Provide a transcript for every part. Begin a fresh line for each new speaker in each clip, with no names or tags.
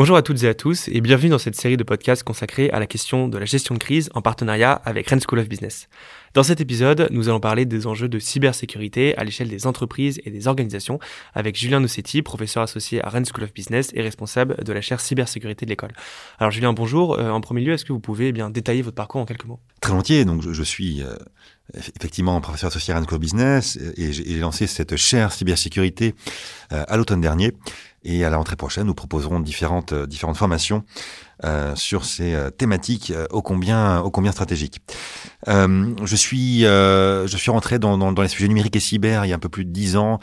Bonjour à toutes et à tous et bienvenue dans cette série de podcasts consacrée à la question de la gestion de crise en partenariat avec Rennes School of Business. Dans cet épisode, nous allons parler des enjeux de cybersécurité à l'échelle des entreprises et des organisations avec Julien Nossetti, professeur associé à Rennes School of Business et responsable de la chaire cybersécurité de l'école. Alors Julien, bonjour. Euh, en premier lieu, est-ce que vous pouvez eh bien détailler votre parcours en quelques mots?
Très volontiers. Donc je, suis euh, effectivement professeur associé à Rennes School of Business et j'ai lancé cette chaire cybersécurité euh, à l'automne dernier. Et à la rentrée prochaine, nous proposerons différentes, euh, différentes formations euh, sur ces euh, thématiques euh, ô combien, ô combien stratégiques. Euh, je suis, je suis rentré dans, dans, dans, les sujets numériques et cyber il y a un peu plus de dix ans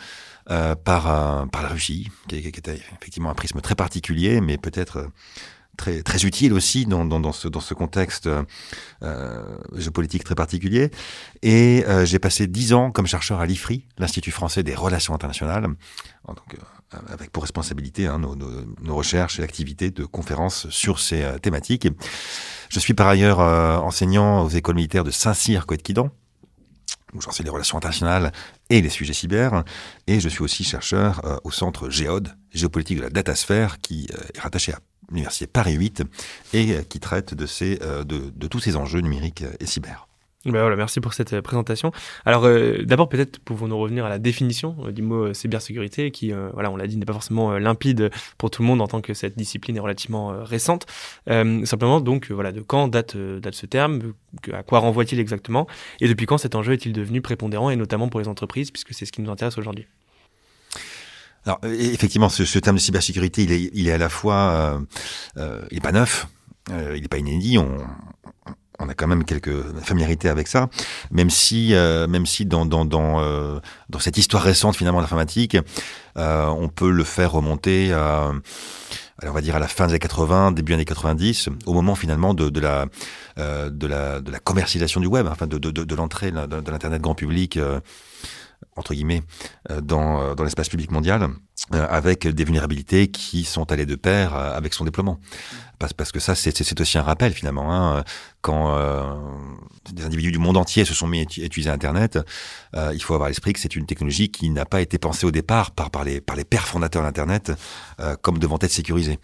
par, par la Russie, qui, qui, était effectivement un prisme très particulier, mais peut-être très, très utile aussi dans, dans, dans, ce, dans ce contexte euh, géopolitique très particulier. Et euh, j'ai passé dix ans comme chercheur à l'IFRI, l'Institut français des relations internationales, donc, euh, avec pour responsabilité hein, nos, nos, nos, recherches et activités de conférences sur ces euh, thématiques. Je suis par ailleurs euh, enseignant aux écoles militaires de Saint-Cyr, Coët-Quidan, où j'enseigne les relations internationales et les sujets cyber. Et je suis aussi chercheur euh, au centre Géode, géopolitique de la datasphère, qui euh, est rattaché à l'université Paris 8 et euh, qui traite de, ces, euh, de, de tous ces enjeux numériques et cyber.
Ben voilà, merci pour cette présentation. Alors euh, d'abord peut-être pouvons-nous revenir à la définition euh, du mot cybersécurité qui, euh, voilà, on l'a dit, n'est pas forcément limpide pour tout le monde en tant que cette discipline est relativement récente. simplement donc voilà, de quand date, date ce terme, à quoi renvoie-t-il exactement et depuis quand cet enjeu est-il devenu prépondérant et notamment pour les entreprises puisque c'est ce qui nous intéresse aujourd'hui?
Alors effectivement, ce, ce, terme de cybersécurité, il est, il est à la fois, euh, il est pas neuf, euh, il n'est pas inédit. On, on a quand même quelques familiarités avec ça, même si, euh, même si dans dans dans, euh, dans cette histoire récente finalement de l'informatique, euh, on peut le faire remonter à, on va dire à la fin des années 80, début années 90, au moment finalement de, de la de la de la commercialisation du web, enfin de de, de, l'entrée de, l'internet grand public entre guillemets, dans, dans l'espace public mondial, avec des vulnérabilités qui sont allées de pair avec son déploiement. Parce, que ça, c'est aussi un rappel finalement. Hein. Quand euh, des individus du monde entier se sont mis à utiliser Internet, euh, il faut avoir l'esprit que c'est une technologie qui n'a pas été pensée au départ par, les, pères fondateurs d'Internet euh, comme devant être sécurisée.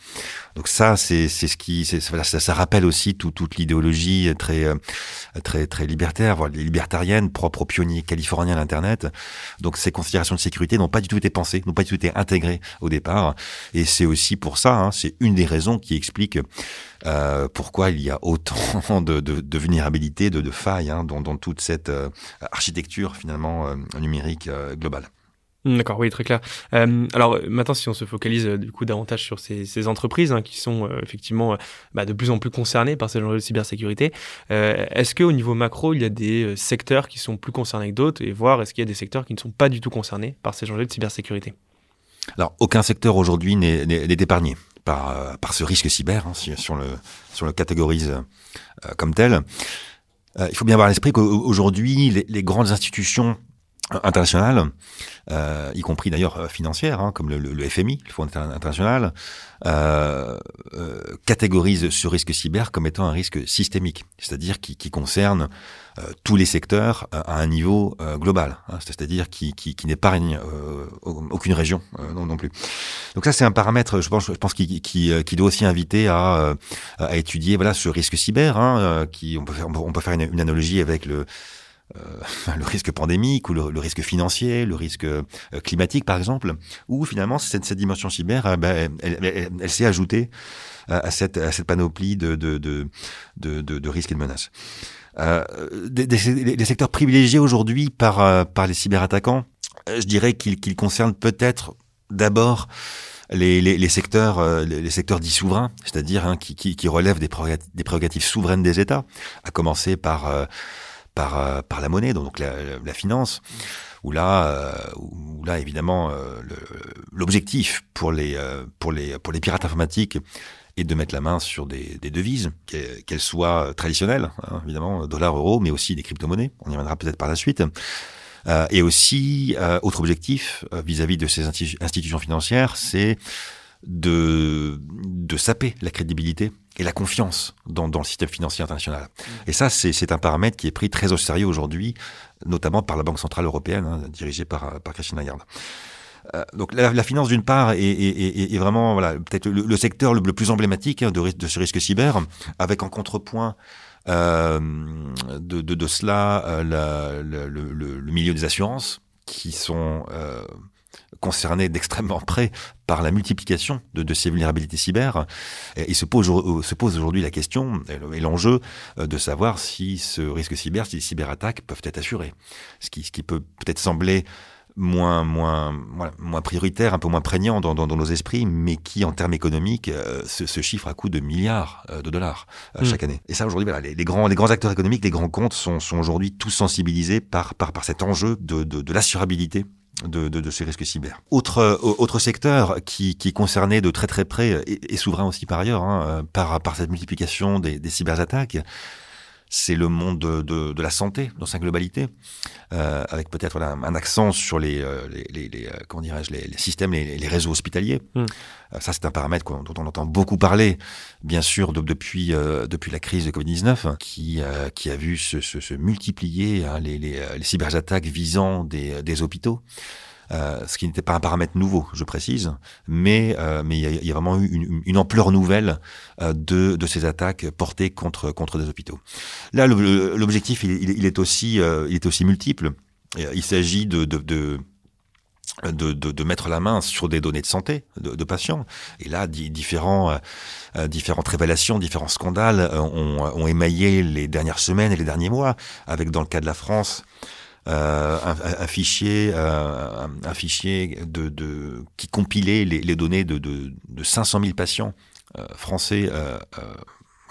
Donc ça, c'est ce qui, ça, rappelle aussi tout, toute l'idéologie très, très, très libertaire, voire libertarienne, propre aux pionniers californiens d'Internet. Donc ces considérations de sécurité n'ont pas du tout été pensées, n'ont pas du tout été intégrées au départ. Et c'est aussi pour ça, hein, c'est une des raisons qui explique euh, pourquoi il y a autant de, de, de vulnérabilités, de, de failles hein, dans, dans, toute cette euh, architecture finalement euh, numérique globale?
D'accord, oui, très clair. Euh, alors maintenant, si on se focalise euh, du coup davantage sur ces, ces entreprises hein, qui sont euh, effectivement bah, de plus en plus concernées par ces enjeux de cybersécurité, est-ce qu'au niveau macro, il y a des secteurs qui sont plus concernés que d'autres et voir est-ce qu'il y a des secteurs qui ne sont pas du tout concernés par ces enjeux de cybersécurité?
Alors, aucun secteur aujourd'hui n'est épargné par, euh, par ce risque cyber, hein, si, si, on le, si on le catégorise euh, comme tel. Euh, il faut bien avoir à l'esprit qu'aujourd'hui, les, les, grandes institutions internationales, euh, y compris d'ailleurs financières, hein, comme le, le, FMI, le Fonds international, euh, euh, catégorise ce risque cyber comme étant un risque systémique, c'est-à-dire qui, qui, concerne euh, tous les secteurs à un niveau global, hein, c'est-à-dire qui, qui, qui n'épargne aucune région non, non, plus. Donc ça, c'est un paramètre, je pense, je pense qui, qui doit aussi inviter à, à étudier voilà ce risque cyber, hein, qui on peut faire, on peut faire une, une analogie avec le euh, le risque pandémique ou le, risque financier, le risque euh, climatique par exemple, où finalement cette, dimension cyber, euh, ben, elle, s'est ajoutée à cette, panoplie de, risques et de menaces. Des, secteurs privilégiés aujourd'hui par, les cyberattaquants, je dirais qu'ils qu concernent peut-être d'abord les, secteurs, dits souverains, c'est-à-dire hein, qui, relèvent des prérogatives souveraines des États, à commencer par par, euh, par la monnaie, donc la, la finance, où là, euh, où là évidemment, euh, l'objectif pour les, pour, les, pour les pirates informatiques est de mettre la main sur des, des devises, qu'elles soient traditionnelles, hein, évidemment, dollar, euro, mais aussi des crypto-monnaies. On y reviendra peut-être par la suite. Euh, et aussi, euh, autre objectif vis-à-vis -vis de ces institutions financières, c'est de, de saper la crédibilité et la confiance dans, dans le système financier international. Mmh. Et ça, c'est un paramètre qui est pris très au sérieux aujourd'hui, notamment par la Banque Centrale Européenne, hein, dirigée par, par Christine Lagarde. donc la, finance d'une part est, vraiment voilà peut-être le, secteur le, plus emblématique hein, de, de, ce risque cyber, avec en contrepoint de, de, cela le, le, milieu des assurances qui sont concernés d'extrêmement près par la multiplication de, de ces vulnérabilités cyber. Et il se pose, euh, se pose aujourd'hui la question et l'enjeu euh, de savoir si ce risque cyber, si les cyberattaques peuvent être assurées. Ce qui, ce qui peut peut-être sembler moins, moins, moins prioritaire, un peu moins prégnant dans, dans, nos esprits, mais qui, en termes économiques, euh, se, chiffre à coût de milliards de dollars hmm. chaque année. Et ça, aujourd'hui, voilà, les, grands, les grands acteurs économiques, les grands comptes sont, sont aujourd'hui tous sensibilisés par, par, par cet enjeu de, de, de l'assurabilité de, de, de, ces risques cyber. Autre, euh, autre secteur qui, qui est concerné de très très près, et, souverain aussi par ailleurs, hein, euh, par, par cette multiplication des, des cyberattaques, c'est le monde de, de, de, la santé dans sa globalité, euh, avec peut-être voilà, un accent sur les, euh, les, les, euh, comment dirais-je, les, les, systèmes, les, les réseaux hospitaliers. Hmm. ça, c'est un paramètre dont on entend beaucoup parler, bien sûr, depuis depuis la crise de Covid-19, qui qui a vu se, se, se multiplier hein, les, les, les cyberattaques visant des, des hôpitaux. Euh, ce qui n'était pas un paramètre nouveau, je précise, mais euh, mais il y, a vraiment eu une, ampleur nouvelle euh, de, de ces attaques portées contre contre des hôpitaux. Là, l'objectif, il, est aussi il est aussi multiple. Il s'agit de, de, de mettre la main sur des données de santé de, patients. Et là, différents, différentes révélations, différents scandales ont, émaillé les dernières semaines et les derniers mois, avec dans le cas de la France euh, un, fichier, euh, un, fichier qui compilait les, données de, de, de, 500 000 patients euh, français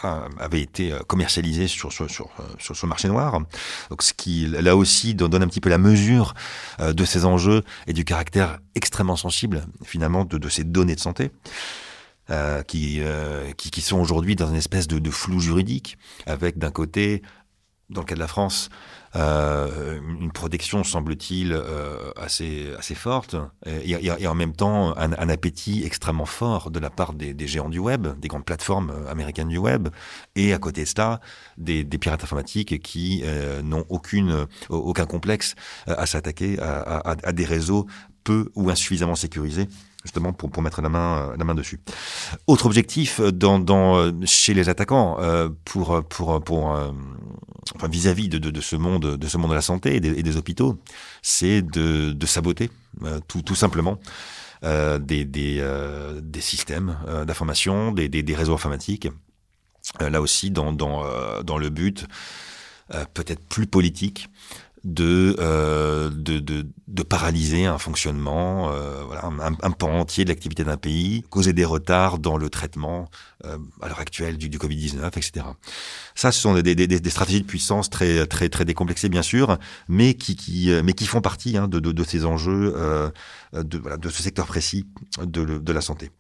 avait été commercialisé sur, sur, sur, sur, ce marché noir. Donc, ce qui, là aussi, donne un petit peu la mesure de ces enjeux et du caractère extrêmement sensible, finalement, de, ces données de santé. Qui, qui, sont aujourd'hui dans une espèce de flou juridique, avec d'un côté, dans le cas de la France, euh, une protection semble-t-il euh, assez assez forte. Et, en même temps un, un, appétit extrêmement fort de la part des, des, géants du web, des grandes plateformes euh, américaines du web. Et à côté de cela des, des pirates informatiques qui euh, n'ont aucune aucun complexe à s'attaquer à, à, à des réseaux peu ou insuffisamment sécurisés justement pour, pour mettre la main, euh, la main dessus. Autre objectif euh, dans, dans, euh, chez les attaquants pour, pour, pour, enfin, vis-à-vis de, de, ce monde, de ce monde de la santé et des, hôpitaux, c'est de, saboter tout, tout simplement. Des, des, des systèmes euh, d'information, des, des, des, réseaux informatiques. là aussi, dans, dans, dans le but peut-être plus politique de, euh, de, de, de, paralyser un fonctionnement, euh, voilà, un, un, pan entier de l'activité d'un pays, causer des retards dans le traitement euh, à l'heure actuelle du, du Covid-19, etc. Ça, ce sont des, des, des, stratégies de puissance très, très, très décomplexées, bien sûr, mais qui, qui, euh, mais qui font partie hein, de, de, de, ces enjeux euh, de, voilà, de ce secteur précis de, de la santé.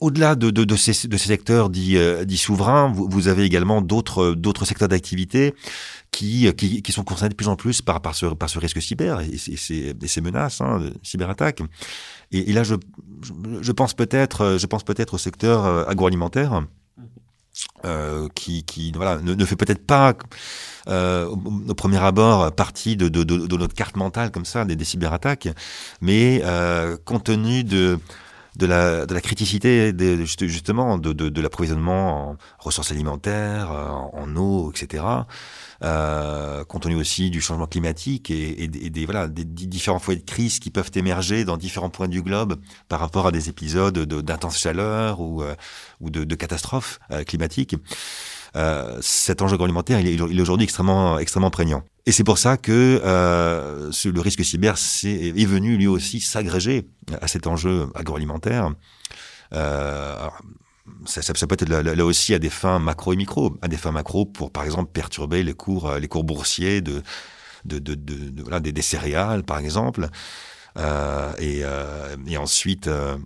Au-delà de, ces, secteurs dits, euh, souverains, vous, avez également d'autres d'autres secteurs d'activité qui, qui, sont concernés de plus en plus par, ce, risque cyber et, ces, menaces, hein, cyberattaques. Et, là, je, je pense peut-être au secteur euh, agroalimentaire. Euh, qui, ne, fait peut-être pas euh, au, premier abord partie de, notre carte mentale comme ça des, cyberattaques, mais euh, compte tenu de de la, de la criticité de, justement de, de, de l'approvisionnement en ressources alimentaires, en, en eau, etc. Euh, compte tenu aussi du changement climatique et, et, des, voilà, des différents foyers de crise qui peuvent émerger dans différents points du globe par rapport à des épisodes d'intense chaleur ou, euh, ou de, catastrophes euh, climatiques. Euh, cet enjeu agroalimentaire, il est, il est aujourd'hui extrêmement, extrêmement prégnant. Et c'est pour ça que euh, le risque cyber est, est, venu lui aussi s'agréger à cet enjeu agroalimentaire. Euh, ça, ça, peut être là, aussi à des fins macro et micro, à des fins macro pour par exemple perturber les cours, les cours boursiers de, de, de, de voilà, des, des, céréales par exemple, euh, et, euh, et ensuite euh,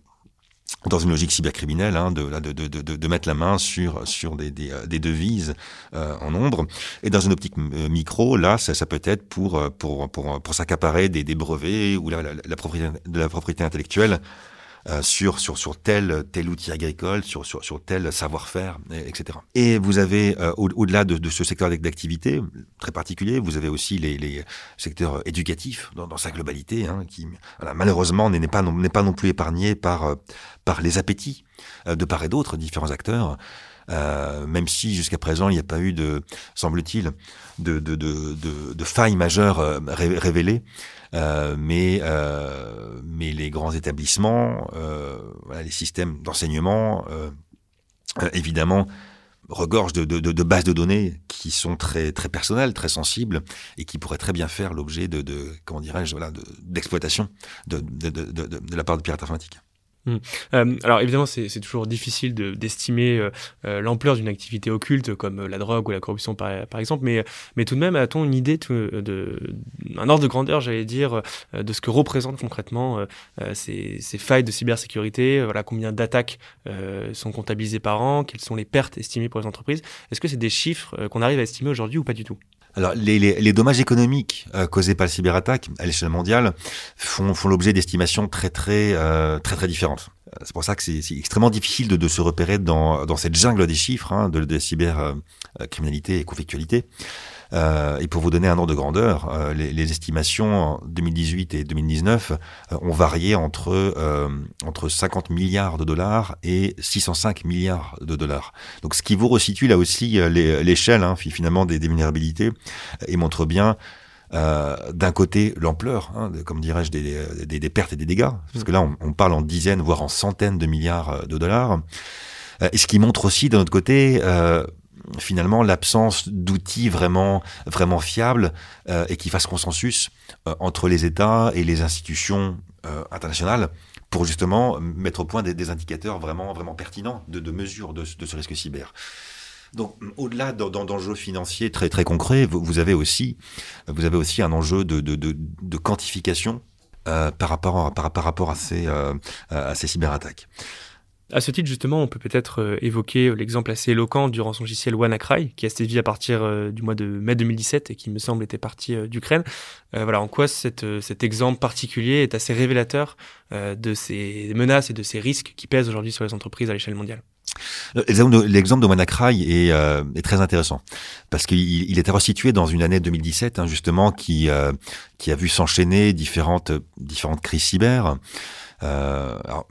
dans une logique cybercriminelle, hein, de, de, de, de, mettre la main sur, sur des, des, euh, des devises euh, en nombre. Et dans une optique euh, micro, là, ça, ça peut être pour, euh, pour, pour, pour s'accaparer des, des brevets ou la, la, la, propriété, de la propriété intellectuelle euh, sur, sur, sur tel, tel outil agricole, sur, sur, sur tel savoir-faire, etc. Et vous avez, euh, au-delà de, de, ce secteur d'activité très particulier, vous avez aussi les, les secteurs éducatifs dans, dans sa globalité, hein, qui voilà, malheureusement n'est pas, n'est pas non plus épargné par, euh, par les appétits de part et d'autre, différents acteurs. Euh, même si jusqu'à présent il n'y a pas eu de, semble-t-il, de, de, de, de, failles majeures euh, révélées. Euh, mais euh, mais les grands établissements, euh, voilà, les systèmes d'enseignement, euh, évidemment regorgent de, de, de, bases de données qui sont très très personnelles, très sensibles et qui pourraient très bien faire l'objet de, de comment dirais-je voilà d'exploitation de, de, de, de, de la part de pirates informatiques.
Mmh. Euh, alors évidemment, c'est toujours difficile d'estimer euh, euh, l'ampleur d'une activité occulte comme la drogue ou la corruption par, exemple, mais, mais tout de même, a-t-on une idée de, de, un ordre de grandeur, j'allais dire, de ce que représentent concrètement ces, ces, failles de cybersécurité Voilà, combien d'attaques sont comptabilisées par an Quelles sont les pertes estimées pour les entreprises? Est-ce que c'est des chiffres qu'on arrive à estimer aujourd'hui ou pas du tout?
Alors, les, les, les, dommages économiques euh, causés par le cyberattaque à l'échelle mondiale font, font l'objet d'estimations très, très, euh, très, très différentes. Euh, c'est pour ça que c'est extrêmement difficile de, de, se repérer dans, dans cette jungle des chiffres hein, de, de la cybercriminalité et conflictualité. Euh, et pour vous donner un ordre de grandeur, euh, les, estimations en 2018 et 2019 euh, ont varié entre entre 50 milliards de dollars et 605 milliards de dollars. Donc, ce qui vous resitue là aussi l'échelle hein, finalement des, des vulnérabilités et montre bien euh, d'un côté l'ampleur, hein, comme dirais-je, des, pertes et des dégâts, parce que là on, on, parle en dizaines, voire en centaines de milliards de dollars, et ce qui montre aussi d'un autre côté euh, finalement l'absence d'outils vraiment vraiment fiables euh, et qui fassent consensus euh, entre les États et les institutions euh, internationales pour justement mettre au point des, indicateurs vraiment vraiment pertinents de, de mesure de, ce risque cyber. Donc, au-delà d'enjeux financiers très très concrets, vous, avez aussi vous avez aussi un enjeu de, quantification par rapport à ces cyberattaques.
À ce titre, justement, on peut peut-être euh, évoquer l'exemple assez éloquent du rançongiciel WannaCry, qui a sévi à partir euh, du mois de mai 2017 et qui, me semble, était parti euh, d'Ukraine. voilà, en quoi cet exemple particulier est assez révélateur de ces menaces et de ces risques qui pèsent aujourd'hui sur les entreprises à l'échelle mondiale?
L'exemple de WannaCry est, euh, est, très intéressant parce qu'il il était resitué dans une année 2017 hein, justement qui euh, a vu s'enchaîner différentes crises cyber. Euh, alors,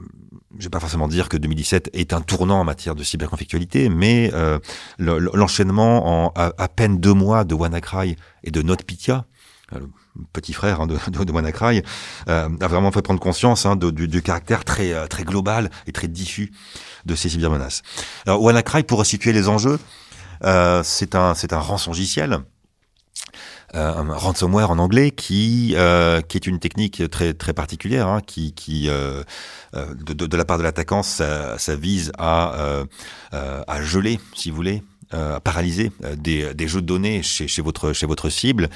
je vais pas forcément dire que 2017 est un tournant en matière de cyberconflictualité, mais euh, l'enchaînement en à, peine deux mois de WannaCry et de NotPetya, euh, le petit frère hein, de, WannaCry, euh, a vraiment fait prendre conscience hein, du, caractère très euh, très global et très diffus de ces cybermenaces. Alors WannaCry, pour situer les enjeux, euh, c'est un un rançongiciel euh, un ransomware en anglais qui euh, qui est une technique très très particulière hein, qui euh, de, la part de l'attaquant ça, vise à à geler si vous voulez à paralyser des, des jeux de données chez, chez votre chez votre cible.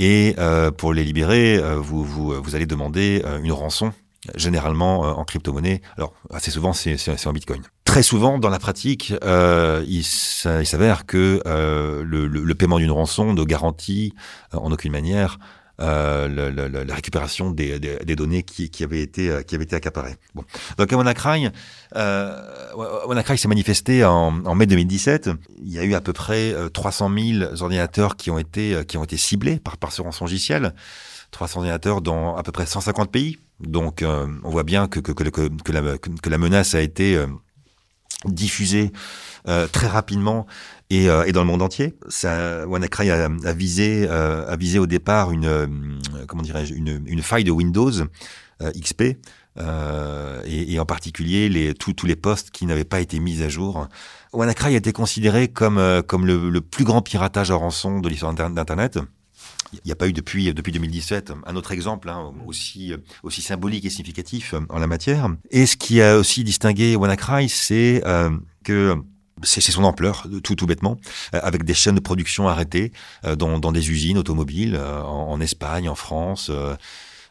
Et pour les libérer vous vous vous allez demander une rançon généralement en crypto-monnaie alors assez souvent c'est en bitcoin très souvent dans la pratique, euh, il, il s'avère que euh, le, le, le, paiement d'une rançon ne garantit euh, en aucune manière euh, le, le, la récupération des, des, des, données qui, qui, avaient été euh, qui avaient été accaparées. Bon. Donc à WannaCry, euh, WannaCry s'est manifesté en, en, mai 2017. Il y a eu à peu près 300 000 ordinateurs qui ont été qui ont été ciblés par par ce rançongiciel. 300 ordinateurs dans à peu près 150 pays. Donc euh, on voit bien que la, menace a été diffusé euh, très rapidement et, euh, dans le monde entier. WannaCry a, visé, euh, au départ une, euh, faille de Windows euh, XP. Et, en particulier tous les postes qui n'avaient pas été mis à jour. WannaCry a été considéré comme, comme le, le plus grand piratage à rançon de l'histoire d'Internet. Il n'y a pas eu depuis, depuis 2017 un autre exemple hein, aussi, aussi symbolique et significatif en la matière. Et ce qui a aussi distingué WannaCry, c'est euh, que c'est son ampleur, tout tout bêtement, euh, avec des chaînes de production arrêtées euh, dans, des usines automobiles euh, en, Espagne, en France.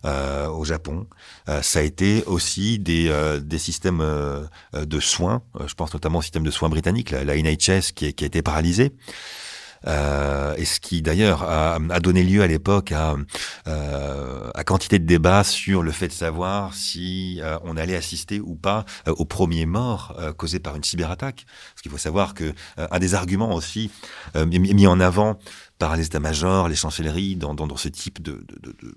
Euh, au Japon. Euh, ça a été aussi des, euh, des systèmes de soins, je pense notamment au système de soins britannique, la, NHS qui, qui, a été paralysé. Euh, et ce qui d'ailleurs a, donné lieu à l'époque à, euh, quantité de débats sur le fait de savoir si euh, on allait assister ou pas euh, au premier mort euh, causé par une cyberattaque. Parce qu'il faut savoir que un des arguments aussi mis en avant par les états-majors, les chancelleries dans, ce type de, de, de,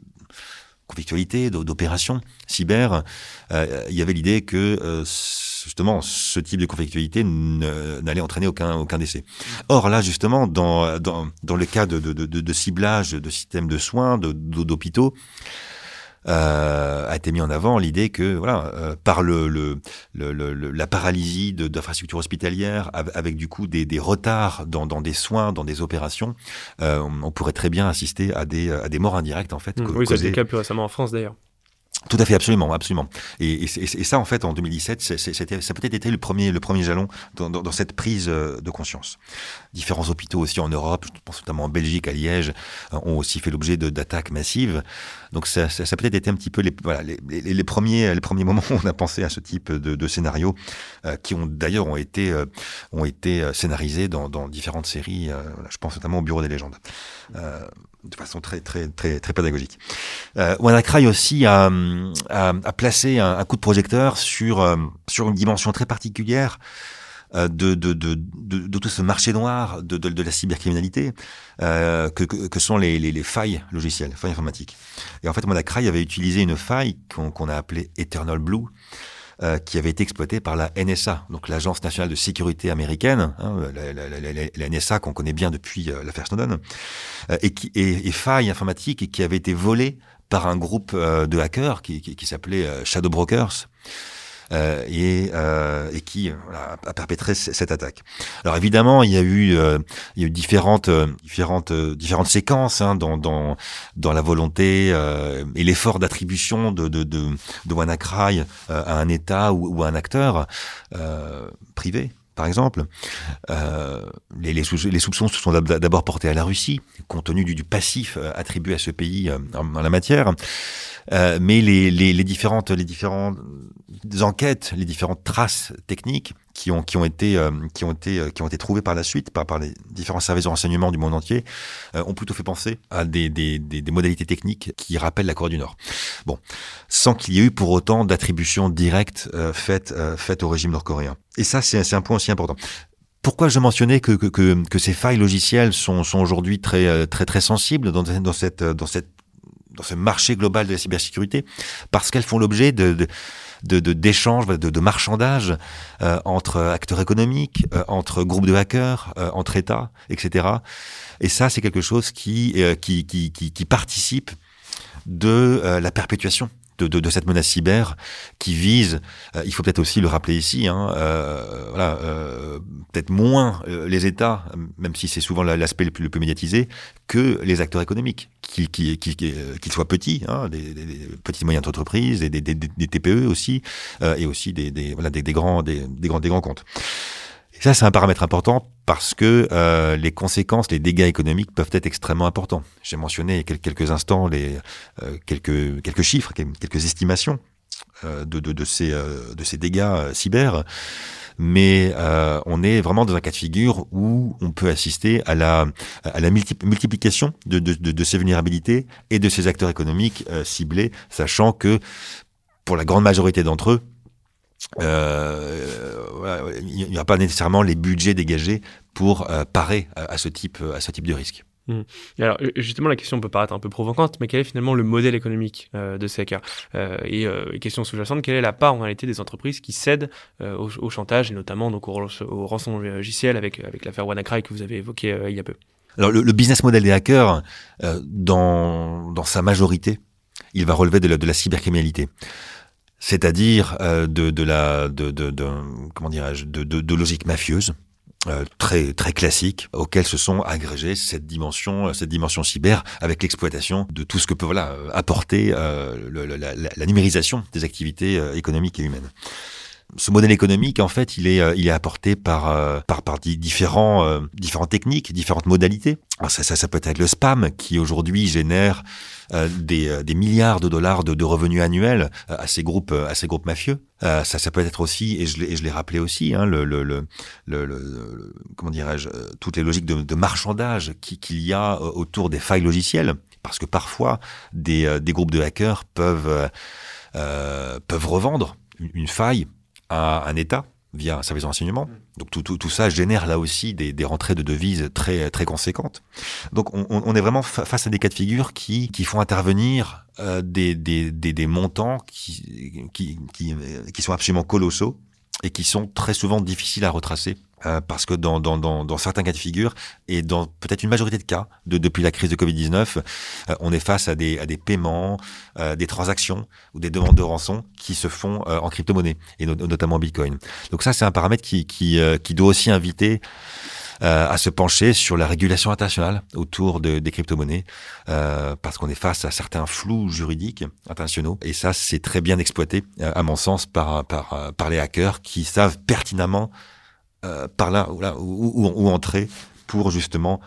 conflictualité, d'opération cyber, il y avait l'idée que justement ce type de conflictualité n'allait entraîner aucun, aucun décès. Or là, justement, dans, dans, dans le cas de, de, de, de ciblage de systèmes de soins, d'hôpitaux, euh, a été mis en avant l'idée que voilà euh, par le, le, le, le, la paralysie d'infrastructures hospitalières avec du coup des, des retards dans, dans, des soins, dans des opérations, euh, on pourrait très bien assister à des, à des morts indirectes en fait.
Mmh, oui, ça a été le cas plus récemment en France d'ailleurs.
Tout à fait, absolument, absolument. Et, ça, en fait, en 2017, c'était, ça peut-être été le premier, le premier jalon dans, cette prise euh, de conscience. Différents hôpitaux aussi en Europe, je pense notamment en Belgique, à Liège, euh, ont aussi fait l'objet d'attaques massives. Donc ça, ça, ça peut-être été un petit peu les, voilà, les, les, premiers, les premiers moments où on a pensé à ce type de, de scénarios, euh, qui ont d'ailleurs ont été, euh, ont été scénarisés dans, dans différentes séries. Euh, je pense notamment au Bureau des légendes. Euh, de façon très très très très pédagogique. Euh, WannaCry aussi a, a, a placé un, un, coup de projecteur sur euh, sur une dimension très particulière euh, de, de, tout ce marché noir de, la cybercriminalité euh, que, sont les, les, les, failles logicielles, failles informatiques. Et en fait, WannaCry avait utilisé une faille qu'on qu a appelée Eternal Blue, euh, qui avait été exploité par la NSA, donc l'agence nationale de sécurité américaine, hein, la, NSA qu'on connaît bien depuis euh, l'affaire Snowden, euh, et, qui, et, faille informatique qui avait été volée par un groupe euh, de hackers qui, qui, s'appelait euh, Shadow Brokers. Euh, et, euh, et, qui voilà, a perpétré cette attaque. Alors évidemment, il y a eu, euh, il y a eu différentes, différentes, différentes séquences hein, dans, dans, dans la volonté et l'effort d'attribution de, de, de, de WannaCry à un État ou, ou à un acteur privé par exemple. Euh, les, soupçons se sont d'abord portés à la Russie, compte tenu du, du passif attribué à ce pays en, en la matière. Euh, mais les différentes enquêtes, les différentes traces techniques qui ont, qui ont, été, euh, qui ont, été, euh, qui ont été trouvées par la suite par, par les différents services de renseignement du monde entier euh, ont plutôt fait penser à des, des, des, des, modalités techniques qui rappellent la Corée du Nord. Bon, sans qu'il y ait eu pour autant d'attribution directe euh, faite, faite au régime nord-coréen. Et ça, c'est un point aussi important pourquoi je mentionnais que, que, que, que, ces failles logicielles sont, sont aujourd'hui très, très, très sensibles dans, dans, cette, dans cette dans ce marché global de la cybersécurité? Parce qu'elles font l'objet de, de d'échanges, de, de, de, marchandage euh, entre acteurs économiques, euh, entre groupes de hackers, euh, entre États, etc. Et ça, c'est quelque chose qui, qui, qui, participe de la perpétuation de, de, de, cette menace cyber qui vise, il faut peut-être aussi le rappeler ici, hein, peut-être moins les États, même si c'est souvent l'aspect le plus médiatisé, que les acteurs économiques, qu'ils qu qu qu soient petits, hein, des, des, des, petites et moyennes entreprises, des, des TPE aussi, euh, et aussi des, voilà, grands, des, grands, des grands comptes. Et ça, c'est un paramètre important parce que euh, les conséquences, les dégâts économiques peuvent être extrêmement importants. J'ai mentionné il y a quelques instants les, euh, quelques, quelques chiffres, quelques estimations euh, ces, euh, de ces dégâts euh, cyber. Mais euh, on est vraiment dans un cas de figure où on peut assister à la, multiplication de, ces vulnérabilités et de ces acteurs économiques ciblés, sachant que pour la grande majorité d'entre eux, euh, il n'y aura pas nécessairement les budgets dégagés pour euh, parer à, à ce type de risque.
Mmh. Alors justement, la question peut paraître un peu provocante, mais quel est finalement le modèle économique euh, de ces hackers euh, Et euh, question sous-jacente, quelle est la part en réalité des entreprises qui cèdent euh, au, au, chantage et notamment donc au, au rançon logiciel avec avec l'affaire WannaCry que vous avez évoqué euh, il y a peu?
Alors le, le, business model des hackers, euh, dans dans sa majorité, il va relever de la, de la cybercriminalité c'est-à-dire de, de, la de, de, de comment dirais-je de, de, logique mafieuse. Euh, très très classique auquel se sont agrégées cette dimension cette dimension cyber avec l'exploitation de tout ce que peut voilà apporter euh, la, numérisation des activités euh, économiques et humaines ce modèle économique, en fait, il est, euh, il est apporté par, euh, par, par différents, euh, différentes techniques, différentes modalités. ça, ça, ça, peut être le spam qui aujourd'hui génère des, des, milliards de dollars de, de revenus annuels à ces groupes, à ces groupes mafieux. ça, ça peut être aussi, et je l'ai rappelé aussi, hein, le, le, le, le, comment dirais-je, toutes les logiques de, de marchandage qu'il y a autour des failles logicielles, parce que parfois des, des groupes de hackers peuvent euh, peuvent revendre une faille à un État via un service de renseignement. Mm. Donc tout, tout, tout, ça génère là aussi des, des, rentrées de devises très, très conséquentes. Donc on, on est vraiment face à des cas de figure qui, qui font intervenir euh, des, des, des, des, montants qui, qui, qui, qui, sont absolument colossaux et qui sont très souvent difficiles à retracer euh, parce que dans, dans, dans, dans, certains cas de figure et dans peut-être une majorité de cas de, depuis la crise de Covid-19, euh, on est face à des, à des paiements, euh, des transactions ou des demandes de rançon qui se font en crypto-monnaie et notamment Bitcoin. Donc ça, c'est un paramètre qui, qui, qui doit aussi inviter à se pencher sur la régulation internationale autour de, des crypto-monnaies, parce qu'on est face à certains flous juridiques internationaux. Et ça, c'est très bien exploité, à mon sens, par, par, par les hackers qui savent pertinemment euh, par là, ou, entrer pour justement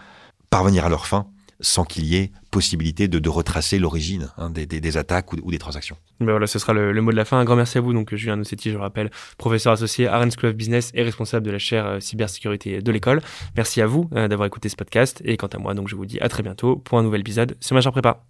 parvenir à leur fin sans qu'il y ait possibilité de, retracer l'origine hein, des, attaques ou, des transactions.
Ben voilà, ce sera le, le, mot de la fin. Un grand merci à vous, donc Julien Nossetti, je rappelle, professeur associé à Rennes School of Business et responsable de la chaire euh, cybersécurité de l'école. Merci à vous euh, d'avoir écouté ce podcast et quant à moi, donc je vous dis à très bientôt pour un nouvel épisode sur Major Prépa.